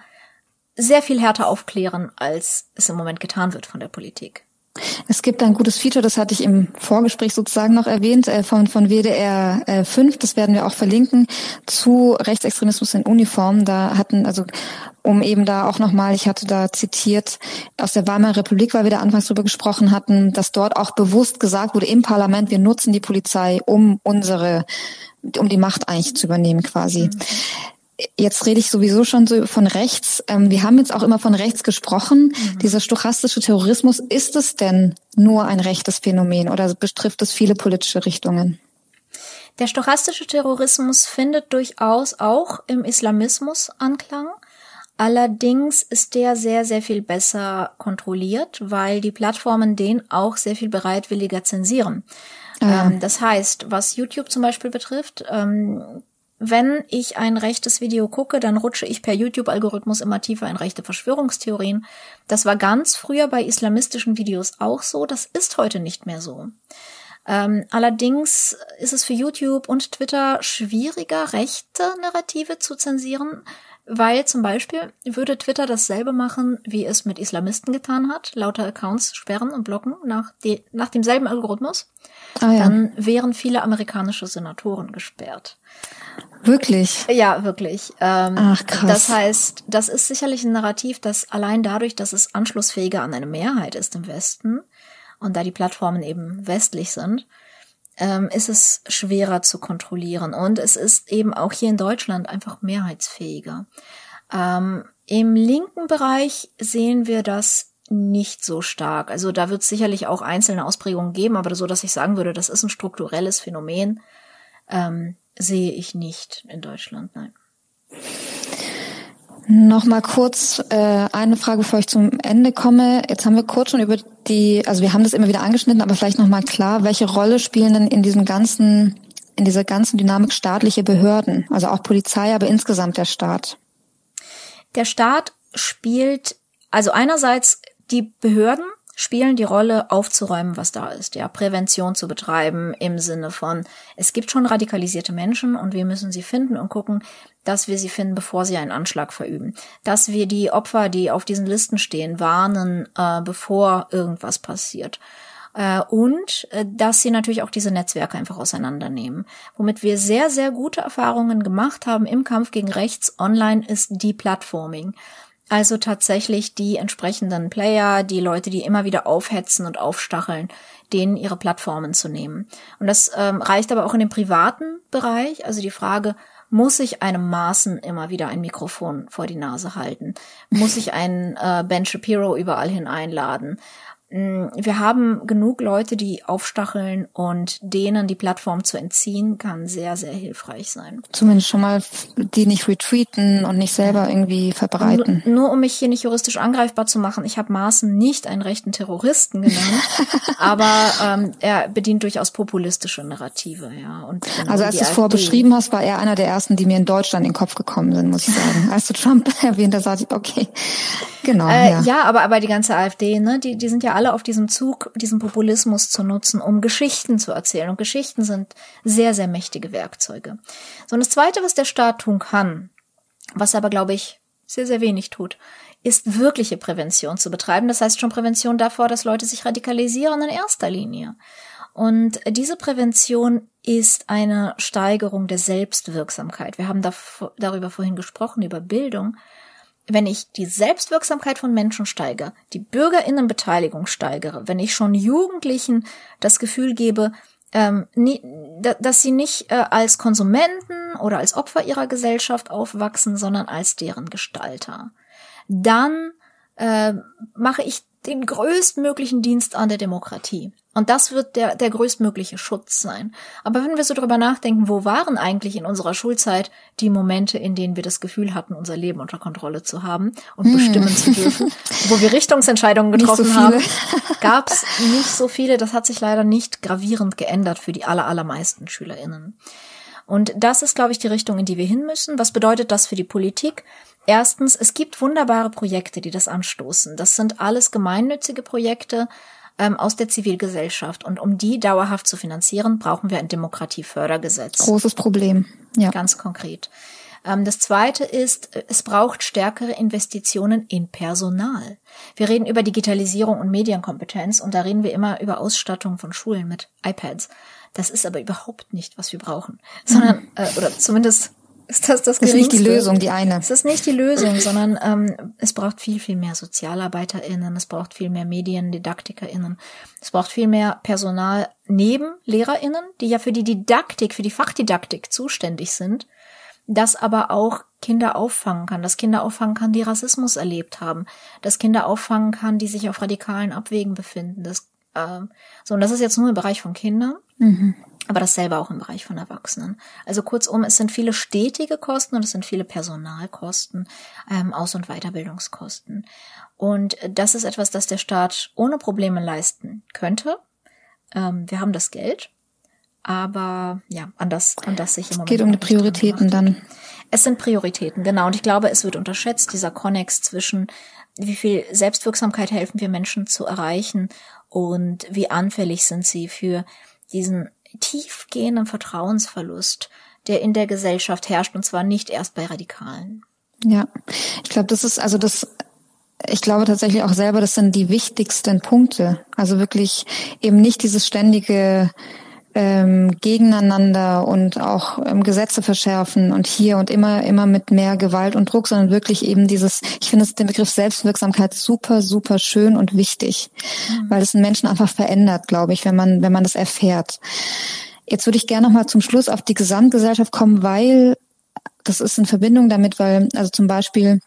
sehr viel härter aufklären, als es im Moment getan wird von der Politik. Es gibt ein gutes Feature, das hatte ich im Vorgespräch sozusagen noch erwähnt, äh, von, von WDR äh, 5, das werden wir auch verlinken, zu Rechtsextremismus in Uniform. Da hatten, also um eben da auch nochmal, ich hatte da zitiert aus der Weimarer Republik, weil wir da anfangs drüber gesprochen hatten, dass dort auch bewusst gesagt wurde im Parlament, wir nutzen die Polizei, um unsere, um die Macht eigentlich zu übernehmen quasi. Mhm jetzt rede ich sowieso schon so von rechts. Ähm, wir haben jetzt auch immer von rechts gesprochen. Mhm. Dieser stochastische Terrorismus, ist es denn nur ein rechtes Phänomen oder betrifft es viele politische Richtungen? Der stochastische Terrorismus findet durchaus auch im Islamismus Anklang. Allerdings ist der sehr, sehr viel besser kontrolliert, weil die Plattformen den auch sehr viel bereitwilliger zensieren. Ah. Ähm, das heißt, was YouTube zum Beispiel betrifft, ähm, wenn ich ein rechtes Video gucke, dann rutsche ich per YouTube-Algorithmus immer tiefer in rechte Verschwörungstheorien. Das war ganz früher bei islamistischen Videos auch so, das ist heute nicht mehr so. Ähm, allerdings ist es für YouTube und Twitter schwieriger, rechte Narrative zu zensieren, weil zum Beispiel würde Twitter dasselbe machen, wie es mit Islamisten getan hat, lauter Accounts sperren und blocken nach, die, nach demselben Algorithmus, ah, ja. dann wären viele amerikanische Senatoren gesperrt. Wirklich? Ja, wirklich. Ähm, Ach krass. Das heißt, das ist sicherlich ein Narrativ, das allein dadurch, dass es anschlussfähiger an eine Mehrheit ist im Westen und da die Plattformen eben westlich sind, ähm, ist es schwerer zu kontrollieren. Und es ist eben auch hier in Deutschland einfach mehrheitsfähiger. Ähm, Im linken Bereich sehen wir das nicht so stark. Also da wird es sicherlich auch einzelne Ausprägungen geben, aber so, dass ich sagen würde, das ist ein strukturelles Phänomen. Ähm, sehe ich nicht in Deutschland, nein. Nochmal kurz äh, eine Frage, bevor ich zum Ende komme. Jetzt haben wir kurz schon über die, also wir haben das immer wieder angeschnitten, aber vielleicht nochmal klar, welche Rolle spielen denn in diesem ganzen, in dieser ganzen Dynamik staatliche Behörden, also auch Polizei, aber insgesamt der Staat? Der Staat spielt, also einerseits die Behörden spielen die Rolle, aufzuräumen, was da ist, ja, Prävention zu betreiben im Sinne von, es gibt schon radikalisierte Menschen und wir müssen sie finden und gucken, dass wir sie finden, bevor sie einen Anschlag verüben. Dass wir die Opfer, die auf diesen Listen stehen, warnen, äh, bevor irgendwas passiert. Äh, und äh, dass sie natürlich auch diese Netzwerke einfach auseinandernehmen. Womit wir sehr, sehr gute Erfahrungen gemacht haben im Kampf gegen Rechts online ist Deplatforming. Also tatsächlich die entsprechenden Player, die Leute, die immer wieder aufhetzen und aufstacheln, denen ihre Plattformen zu nehmen. Und das ähm, reicht aber auch in den privaten Bereich. Also die Frage, muss ich einem Maßen immer wieder ein Mikrofon vor die Nase halten? Muss ich einen äh, Ben Shapiro überall hin einladen? Mm, wir haben genug Leute, die aufstacheln und denen die Plattform zu entziehen, kann sehr, sehr hilfreich sein. Zumindest schon mal die nicht retweeten und nicht selber irgendwie verbreiten. Nur, nur um mich hier nicht juristisch angreifbar zu machen, ich habe Maaßen nicht einen rechten Terroristen genannt, aber ähm, er bedient durchaus populistische Narrative, ja. Und genau also als du es vorher beschrieben hast, war er einer der ersten, die mir in Deutschland in den Kopf gekommen sind, muss ich sagen. als du Trump erwähnt hast, sagte ich, okay, genau. Äh, ja. ja, aber, aber die ganze AfD, ne, die, die sind ja alle auf diesem Zug, diesen Populismus zu nutzen, um Geschichten zu erzählen. Und Geschichten sind sehr, sehr mächtige Werkzeuge. So, und das Zweite, was der Staat tun kann, was aber, glaube ich, sehr, sehr wenig tut, ist wirkliche Prävention zu betreiben. Das heißt schon Prävention davor, dass Leute sich radikalisieren in erster Linie. Und diese Prävention ist eine Steigerung der Selbstwirksamkeit. Wir haben da, darüber vorhin gesprochen, über Bildung wenn ich die Selbstwirksamkeit von Menschen steigere, die Bürgerinnenbeteiligung steigere, wenn ich schon Jugendlichen das Gefühl gebe, ähm, nie, dass sie nicht äh, als Konsumenten oder als Opfer ihrer Gesellschaft aufwachsen, sondern als deren Gestalter, dann äh, mache ich den größtmöglichen Dienst an der Demokratie. Und das wird der, der größtmögliche Schutz sein. Aber wenn wir so drüber nachdenken, wo waren eigentlich in unserer Schulzeit die Momente, in denen wir das Gefühl hatten, unser Leben unter Kontrolle zu haben und hm. bestimmen zu dürfen, wo wir Richtungsentscheidungen getroffen so haben, gab es nicht so viele. Das hat sich leider nicht gravierend geändert für die aller, allermeisten SchülerInnen. Und das ist, glaube ich, die Richtung, in die wir hin müssen. Was bedeutet das für die Politik? Erstens, es gibt wunderbare Projekte, die das anstoßen. Das sind alles gemeinnützige Projekte ähm, aus der Zivilgesellschaft. Und um die dauerhaft zu finanzieren, brauchen wir ein Demokratiefördergesetz. Großes Problem. Ja. Ganz konkret. Ähm, das zweite ist, es braucht stärkere Investitionen in Personal. Wir reden über Digitalisierung und Medienkompetenz und da reden wir immer über Ausstattung von Schulen mit iPads. Das ist aber überhaupt nicht, was wir brauchen, sondern, äh, oder zumindest ist das das, das ist nicht die Lösung, die eine. Es ist nicht die Lösung, sondern ähm, es braucht viel, viel mehr SozialarbeiterInnen, es braucht viel mehr MediendidaktikerInnen, es braucht viel mehr Personal neben LehrerInnen, die ja für die Didaktik, für die Fachdidaktik zuständig sind, das aber auch Kinder auffangen kann, dass Kinder auffangen kann, die Rassismus erlebt haben, dass Kinder auffangen kann, die sich auf radikalen Abwegen befinden. Das, äh, so, und das ist jetzt nur im Bereich von Kindern. Mhm aber dasselbe auch im Bereich von Erwachsenen. Also kurzum, es sind viele stetige Kosten und es sind viele Personalkosten, ähm, Aus- und Weiterbildungskosten. Und das ist etwas, das der Staat ohne Probleme leisten könnte. Ähm, wir haben das Geld, aber ja, an das, an das sich im Moment. Es geht um die Prioritäten dann. Es sind Prioritäten, genau. Und ich glaube, es wird unterschätzt, dieser Konnex zwischen wie viel Selbstwirksamkeit helfen wir Menschen zu erreichen und wie anfällig sind sie für diesen tiefgehenden Vertrauensverlust, der in der Gesellschaft herrscht, und zwar nicht erst bei Radikalen. Ja, ich glaube, das ist also das ich glaube tatsächlich auch selber, das sind die wichtigsten Punkte. Also wirklich eben nicht dieses ständige ähm, gegeneinander und auch ähm, Gesetze verschärfen und hier und immer, immer mit mehr Gewalt und Druck, sondern wirklich eben dieses, ich finde den Begriff Selbstwirksamkeit super, super schön und wichtig, mhm. weil es einen Menschen einfach verändert, glaube ich, wenn man, wenn man das erfährt. Jetzt würde ich gerne nochmal zum Schluss auf die Gesamtgesellschaft kommen, weil das ist in Verbindung damit, weil, also zum Beispiel,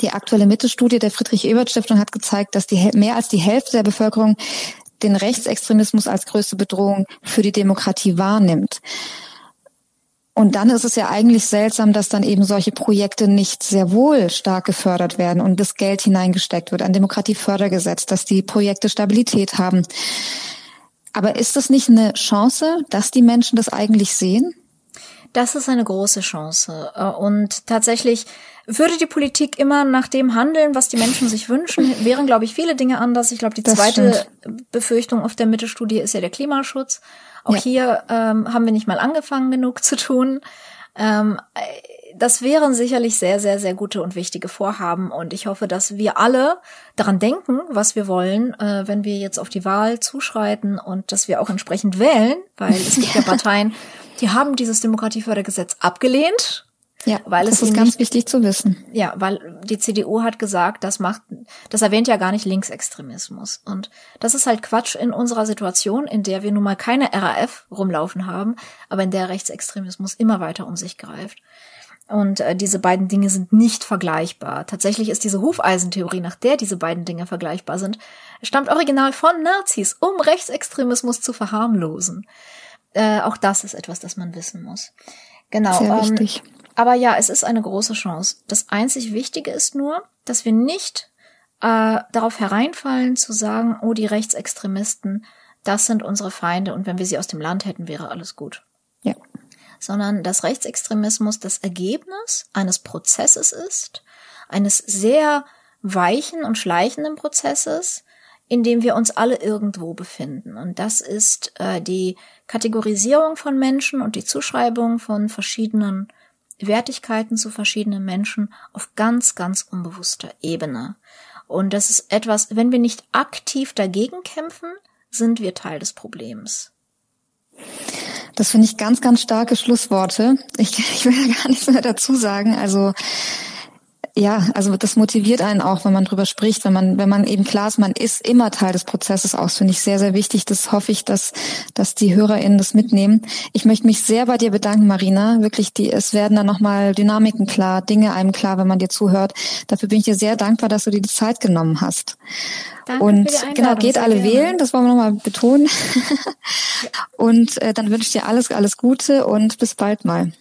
die aktuelle Mitte-Studie der Friedrich-Ebert-Stiftung hat gezeigt, dass die mehr als die Hälfte der Bevölkerung den Rechtsextremismus als größte Bedrohung für die Demokratie wahrnimmt. Und dann ist es ja eigentlich seltsam, dass dann eben solche Projekte nicht sehr wohl stark gefördert werden und das Geld hineingesteckt wird, ein Demokratiefördergesetz, dass die Projekte Stabilität haben. Aber ist das nicht eine Chance, dass die Menschen das eigentlich sehen? Das ist eine große Chance. Und tatsächlich würde die Politik immer nach dem handeln, was die Menschen sich wünschen, wären, glaube ich, viele Dinge anders. Ich glaube, die das zweite stimmt. Befürchtung auf der Mittelstudie ist ja der Klimaschutz. Auch ja. hier ähm, haben wir nicht mal angefangen, genug zu tun. Ähm, das wären sicherlich sehr, sehr, sehr gute und wichtige Vorhaben. Und ich hoffe, dass wir alle daran denken, was wir wollen, äh, wenn wir jetzt auf die Wahl zuschreiten und dass wir auch entsprechend wählen, weil es gibt ja Parteien, die haben dieses Demokratiefördergesetz abgelehnt ja, weil das es ist ganz wichtig zu wissen. Ja, weil die CDU hat gesagt, das macht, das erwähnt ja gar nicht Linksextremismus. Und das ist halt Quatsch in unserer Situation, in der wir nun mal keine RAF rumlaufen haben, aber in der Rechtsextremismus immer weiter um sich greift. Und äh, diese beiden Dinge sind nicht vergleichbar. Tatsächlich ist diese Hufeisentheorie, nach der diese beiden Dinge vergleichbar sind, stammt original von Nazis, um Rechtsextremismus zu verharmlosen. Äh, auch das ist etwas, das man wissen muss. Genau. Sehr ähm, wichtig. Aber ja, es ist eine große Chance. Das einzig Wichtige ist nur, dass wir nicht äh, darauf hereinfallen zu sagen, oh, die Rechtsextremisten, das sind unsere Feinde und wenn wir sie aus dem Land hätten, wäre alles gut. Ja. Sondern dass Rechtsextremismus das Ergebnis eines Prozesses ist, eines sehr weichen und schleichenden Prozesses, in dem wir uns alle irgendwo befinden. Und das ist äh, die Kategorisierung von Menschen und die Zuschreibung von verschiedenen Wertigkeiten zu verschiedenen Menschen auf ganz, ganz unbewusster Ebene. Und das ist etwas, wenn wir nicht aktiv dagegen kämpfen, sind wir Teil des Problems. Das finde ich ganz, ganz starke Schlussworte. Ich, ich will ja gar nichts mehr dazu sagen. Also ja, also das motiviert einen auch, wenn man drüber spricht, wenn man, wenn man eben klar ist, man ist immer Teil des Prozesses aus, finde ich sehr, sehr wichtig. Das hoffe ich, dass, dass die HörerInnen das mitnehmen. Ich möchte mich sehr bei dir bedanken, Marina. Wirklich, die, es werden dann nochmal Dynamiken klar, Dinge einem klar, wenn man dir zuhört. Dafür bin ich dir sehr dankbar, dass du dir die Zeit genommen hast. Danke und genau, geht alle gerne. wählen, das wollen wir nochmal betonen. und äh, dann wünsche ich dir alles, alles Gute und bis bald mal.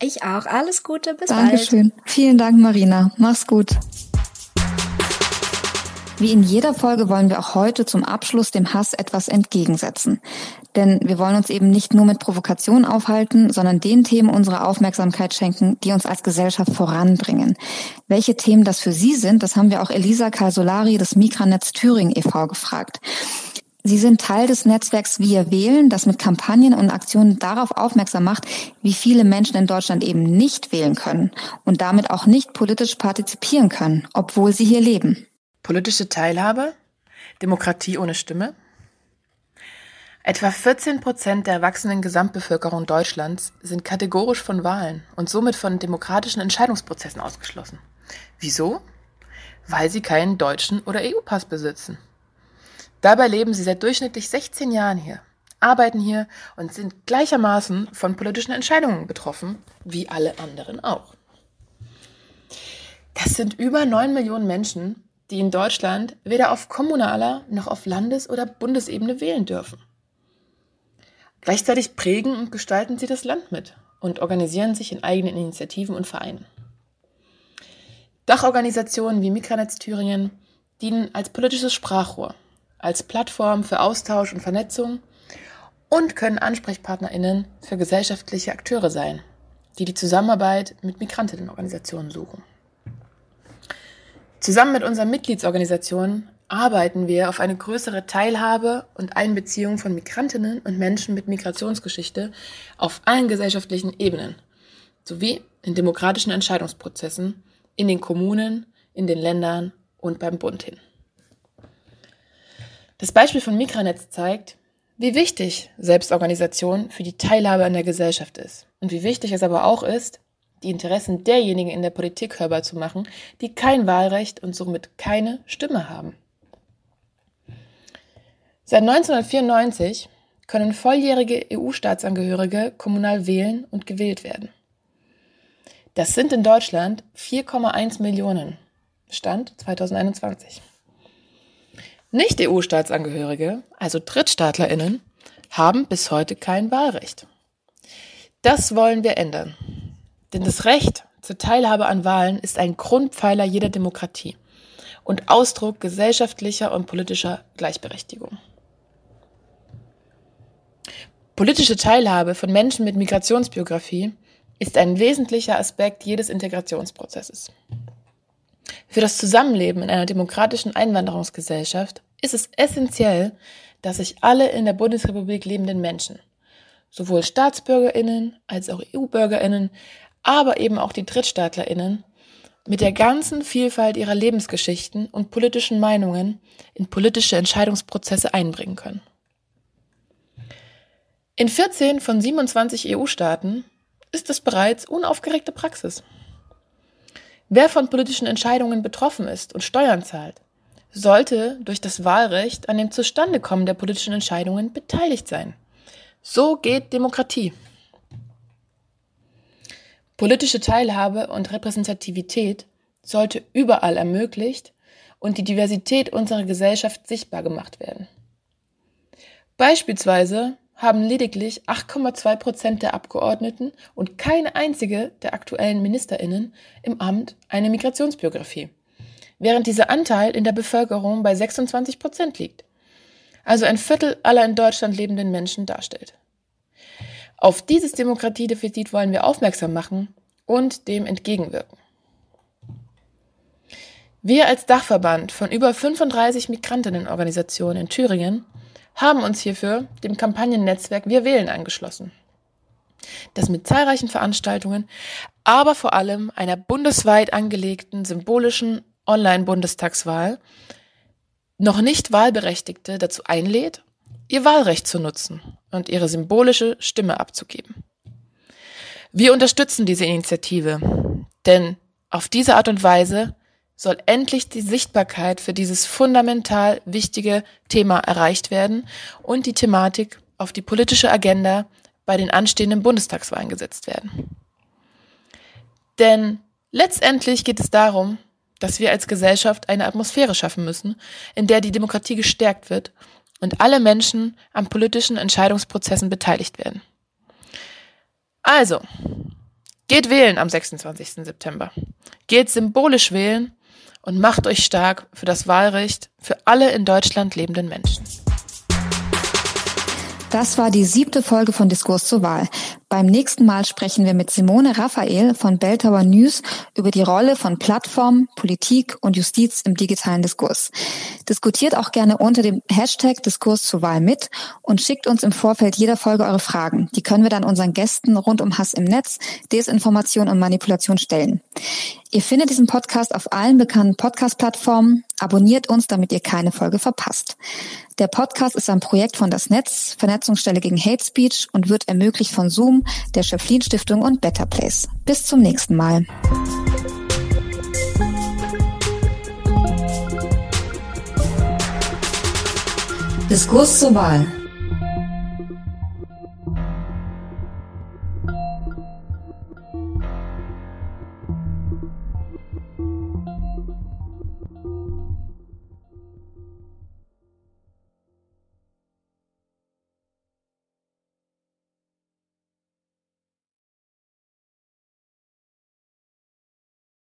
Ich auch. Alles Gute. Bis Dankeschön. bald. Vielen Dank, Marina. Mach's gut. Wie in jeder Folge wollen wir auch heute zum Abschluss dem Hass etwas entgegensetzen. Denn wir wollen uns eben nicht nur mit Provokation aufhalten, sondern den Themen unsere Aufmerksamkeit schenken, die uns als Gesellschaft voranbringen. Welche Themen das für Sie sind, das haben wir auch Elisa Calsolari des Mikranetz Thüringen e.V. gefragt. Sie sind Teil des Netzwerks Wir wählen, das mit Kampagnen und Aktionen darauf aufmerksam macht, wie viele Menschen in Deutschland eben nicht wählen können und damit auch nicht politisch partizipieren können, obwohl sie hier leben. Politische Teilhabe? Demokratie ohne Stimme? Etwa 14 Prozent der erwachsenen Gesamtbevölkerung Deutschlands sind kategorisch von Wahlen und somit von demokratischen Entscheidungsprozessen ausgeschlossen. Wieso? Weil sie keinen deutschen oder EU-Pass besitzen. Dabei leben sie seit durchschnittlich 16 Jahren hier, arbeiten hier und sind gleichermaßen von politischen Entscheidungen betroffen, wie alle anderen auch. Das sind über 9 Millionen Menschen, die in Deutschland weder auf kommunaler noch auf Landes- oder Bundesebene wählen dürfen. Gleichzeitig prägen und gestalten sie das Land mit und organisieren sich in eigenen Initiativen und Vereinen. Dachorganisationen wie Mikronetz Thüringen dienen als politisches Sprachrohr, als Plattform für Austausch und Vernetzung und können AnsprechpartnerInnen für gesellschaftliche Akteure sein, die die Zusammenarbeit mit Migrantinnenorganisationen suchen. Zusammen mit unseren Mitgliedsorganisationen arbeiten wir auf eine größere Teilhabe und Einbeziehung von Migrantinnen und Menschen mit Migrationsgeschichte auf allen gesellschaftlichen Ebenen sowie in demokratischen Entscheidungsprozessen in den Kommunen, in den Ländern und beim Bund hin. Das Beispiel von Mikranetz zeigt, wie wichtig Selbstorganisation für die Teilhabe an der Gesellschaft ist und wie wichtig es aber auch ist, die Interessen derjenigen in der Politik hörbar zu machen, die kein Wahlrecht und somit keine Stimme haben. Seit 1994 können volljährige EU-Staatsangehörige kommunal wählen und gewählt werden. Das sind in Deutschland 4,1 Millionen. Stand 2021. Nicht-EU-Staatsangehörige, also Drittstaatlerinnen, haben bis heute kein Wahlrecht. Das wollen wir ändern. Denn das Recht zur Teilhabe an Wahlen ist ein Grundpfeiler jeder Demokratie und Ausdruck gesellschaftlicher und politischer Gleichberechtigung. Politische Teilhabe von Menschen mit Migrationsbiografie ist ein wesentlicher Aspekt jedes Integrationsprozesses. Für das Zusammenleben in einer demokratischen Einwanderungsgesellschaft ist es essentiell, dass sich alle in der Bundesrepublik lebenden Menschen, sowohl Staatsbürgerinnen als auch EU-Bürgerinnen, aber eben auch die Drittstaatlerinnen, mit der ganzen Vielfalt ihrer Lebensgeschichten und politischen Meinungen in politische Entscheidungsprozesse einbringen können. In 14 von 27 EU-Staaten ist es bereits unaufgeregte Praxis. Wer von politischen Entscheidungen betroffen ist und Steuern zahlt, sollte durch das Wahlrecht an dem Zustandekommen der politischen Entscheidungen beteiligt sein. So geht Demokratie. Politische Teilhabe und Repräsentativität sollte überall ermöglicht und die Diversität unserer Gesellschaft sichtbar gemacht werden. Beispielsweise haben lediglich 8,2 Prozent der Abgeordneten und keine einzige der aktuellen Ministerinnen im Amt eine Migrationsbiografie, während dieser Anteil in der Bevölkerung bei 26 Prozent liegt, also ein Viertel aller in Deutschland lebenden Menschen darstellt. Auf dieses Demokratiedefizit wollen wir aufmerksam machen und dem entgegenwirken. Wir als Dachverband von über 35 Migrantinnenorganisationen in Thüringen haben uns hierfür dem Kampagnennetzwerk Wir wählen angeschlossen, das mit zahlreichen Veranstaltungen, aber vor allem einer bundesweit angelegten symbolischen Online-Bundestagswahl noch nicht Wahlberechtigte dazu einlädt, ihr Wahlrecht zu nutzen und ihre symbolische Stimme abzugeben. Wir unterstützen diese Initiative, denn auf diese Art und Weise soll endlich die Sichtbarkeit für dieses fundamental wichtige Thema erreicht werden und die Thematik auf die politische Agenda bei den anstehenden Bundestagswahlen gesetzt werden. Denn letztendlich geht es darum, dass wir als Gesellschaft eine Atmosphäre schaffen müssen, in der die Demokratie gestärkt wird und alle Menschen an politischen Entscheidungsprozessen beteiligt werden. Also, geht wählen am 26. September. Geht symbolisch wählen und macht euch stark für das Wahlrecht für alle in Deutschland lebenden Menschen. Das war die siebte Folge von Diskurs zur Wahl. Beim nächsten Mal sprechen wir mit Simone Raphael von Belltower News über die Rolle von Plattformen, Politik und Justiz im digitalen Diskurs. Diskutiert auch gerne unter dem Hashtag Diskurs zur Wahl mit und schickt uns im Vorfeld jeder Folge eure Fragen. Die können wir dann unseren Gästen rund um Hass im Netz, Desinformation und Manipulation stellen. Ihr findet diesen Podcast auf allen bekannten Podcast-Plattformen. Abonniert uns, damit ihr keine Folge verpasst. Der Podcast ist ein Projekt von das Netz, Vernetzungsstelle gegen Hate Speech und wird ermöglicht von Zoom, der Schöpflin Stiftung und Better Place. Bis zum nächsten Mal. Diskurs zur Wahl